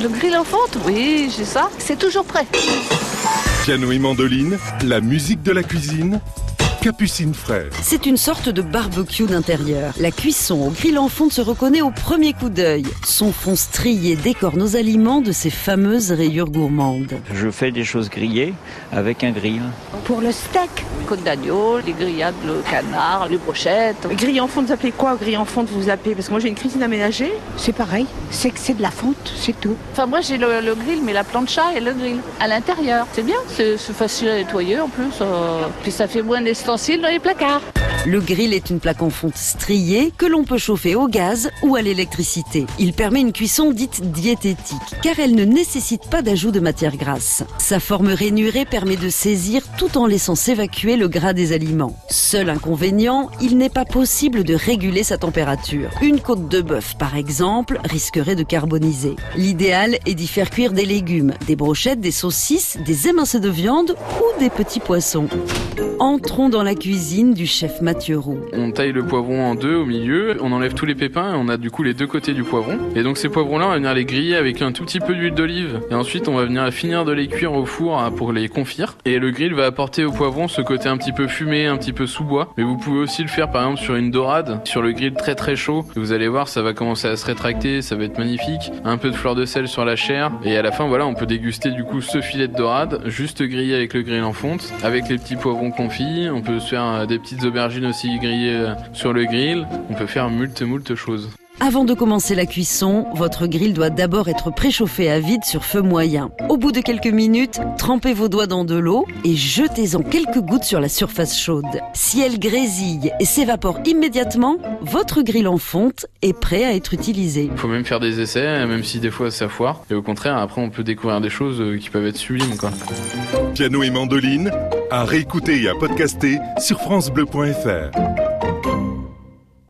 Le grill en fonte, oui, j'ai ça. C'est toujours prêt. Piano et mandoline, la musique de la cuisine. Capucine Frère. C'est une sorte de barbecue d'intérieur. La cuisson au grill en fonte se reconnaît au premier coup d'œil. Son fond strié décore nos aliments de ses fameuses rayures gourmandes. Je fais des choses grillées avec un grill. Pour le steak, côte d'agneau, les grillades, le canard, les brochettes. Grille en fonte, vous appelez quoi grille en fonte vous appelez? Parce que moi j'ai une cuisine aménagée. C'est pareil, c'est que c'est de la fonte, c'est tout. Enfin, moi j'ai le, le grill, mais la plancha et le grill à l'intérieur. C'est bien, c'est facile à nettoyer en plus. euh, puis ça fait moins d'ustensiles dans les placards. Le grill est une plaque en fonte striée que l'on peut chauffer au gaz ou à l'électricité. Il permet une cuisson dite diététique car elle ne nécessite pas d'ajout de matière grasse. Sa forme rainurée permet de saisir tout en laissant s'évacuer le gras des aliments. Seul inconvénient, il n'est pas possible de réguler sa température. Une côte de bœuf par exemple risquerait de carboniser. L'idéal est d'y faire cuire des légumes, des brochettes, des saucisses, des émincés de viande ou des petits poissons. Entrons dans la cuisine du chef On taille le poivron en deux au milieu, on enlève tous les pépins et on a du coup les deux côtés du poivron. Et donc ces poivrons-là, on va venir les griller avec un tout petit peu d'huile d'olive. Et ensuite, on va venir finir de les cuire au four hein, pour les confire. Et le grill va apporter au poivron ce côté un petit peu fumé, un petit peu sous-bois. Mais vous pouvez aussi le faire par exemple sur une dorade, sur le grill très très chaud. Vous allez voir, ça va commencer à se rétracter, ça va être magnifique. Un peu de fleur de sel sur la chair. Et à la fin, voilà, on peut déguster du coup ce filet de dorade, juste grillé avec le grill en fonte, avec les petits poivrons confits. On peut se faire euh, des petites aubergines aussi grillées euh, sur le grill. On peut faire moult moult choses. Avant de commencer la cuisson, votre grill doit d'abord être préchauffé à vide sur feu moyen. Au bout de quelques minutes, trempez vos doigts dans de l'eau et jetez-en quelques gouttes sur la surface chaude. Si elle grésille et s'évapore immédiatement, votre grill en fonte est prêt à être utilisé. Faut même faire des essais, même si des fois ça foire. Et au contraire, après on peut découvrir des choses euh, qui peuvent être sublimes quoi. Piano et mandoline, à réécouter et à podcaster sur FranceBleu.fr.